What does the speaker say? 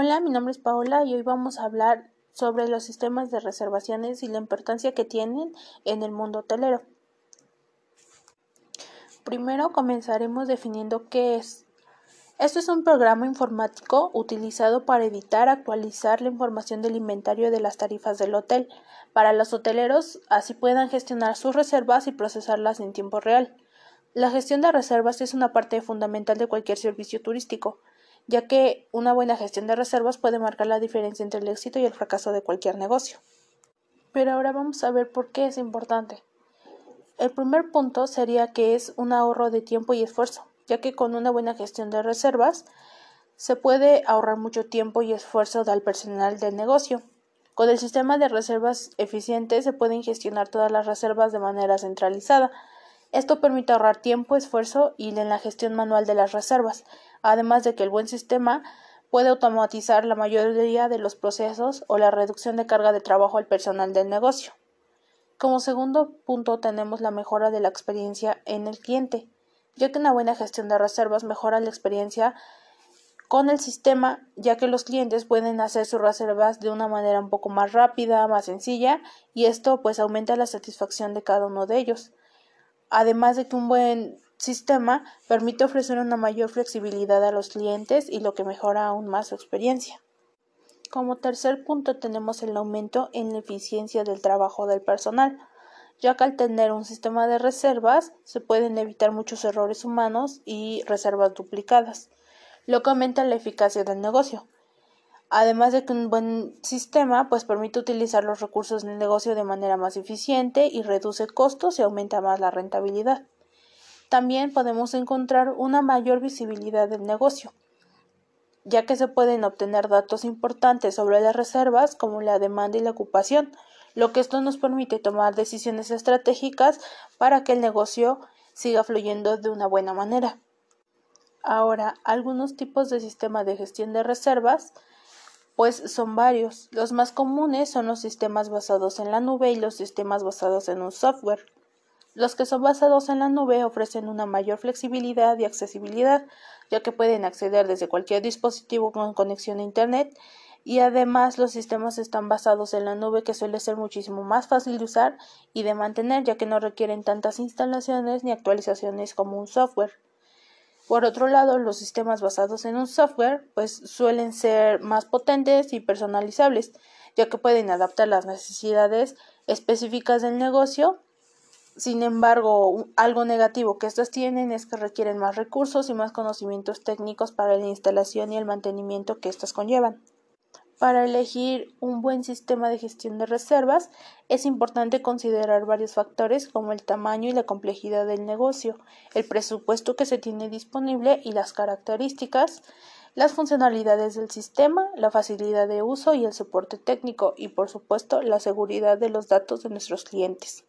Hola, mi nombre es Paola y hoy vamos a hablar sobre los sistemas de reservaciones y la importancia que tienen en el mundo hotelero. Primero comenzaremos definiendo qué es. Esto es un programa informático utilizado para editar, actualizar la información del inventario de las tarifas del hotel, para los hoteleros así puedan gestionar sus reservas y procesarlas en tiempo real. La gestión de reservas es una parte fundamental de cualquier servicio turístico ya que una buena gestión de reservas puede marcar la diferencia entre el éxito y el fracaso de cualquier negocio. Pero ahora vamos a ver por qué es importante. El primer punto sería que es un ahorro de tiempo y esfuerzo, ya que con una buena gestión de reservas se puede ahorrar mucho tiempo y esfuerzo del personal del negocio. Con el sistema de reservas eficiente se pueden gestionar todas las reservas de manera centralizada. Esto permite ahorrar tiempo, esfuerzo y en la gestión manual de las reservas, además de que el buen sistema puede automatizar la mayoría de los procesos o la reducción de carga de trabajo al personal del negocio. Como segundo punto tenemos la mejora de la experiencia en el cliente, ya que una buena gestión de reservas mejora la experiencia con el sistema, ya que los clientes pueden hacer sus reservas de una manera un poco más rápida, más sencilla, y esto pues aumenta la satisfacción de cada uno de ellos. Además de que un buen sistema permite ofrecer una mayor flexibilidad a los clientes y lo que mejora aún más su experiencia. Como tercer punto tenemos el aumento en la eficiencia del trabajo del personal, ya que al tener un sistema de reservas se pueden evitar muchos errores humanos y reservas duplicadas, lo que aumenta la eficacia del negocio. Además de que un buen sistema pues permite utilizar los recursos del negocio de manera más eficiente y reduce costos y aumenta más la rentabilidad. También podemos encontrar una mayor visibilidad del negocio, ya que se pueden obtener datos importantes sobre las reservas como la demanda y la ocupación, lo que esto nos permite tomar decisiones estratégicas para que el negocio siga fluyendo de una buena manera. Ahora, algunos tipos de sistema de gestión de reservas pues son varios. Los más comunes son los sistemas basados en la nube y los sistemas basados en un software. Los que son basados en la nube ofrecen una mayor flexibilidad y accesibilidad, ya que pueden acceder desde cualquier dispositivo con conexión a Internet y además los sistemas están basados en la nube que suele ser muchísimo más fácil de usar y de mantener ya que no requieren tantas instalaciones ni actualizaciones como un software. Por otro lado, los sistemas basados en un software pues suelen ser más potentes y personalizables, ya que pueden adaptar las necesidades específicas del negocio sin embargo, algo negativo que estos tienen es que requieren más recursos y más conocimientos técnicos para la instalación y el mantenimiento que estos conllevan. Para elegir un buen sistema de gestión de reservas es importante considerar varios factores como el tamaño y la complejidad del negocio, el presupuesto que se tiene disponible y las características, las funcionalidades del sistema, la facilidad de uso y el soporte técnico y por supuesto la seguridad de los datos de nuestros clientes.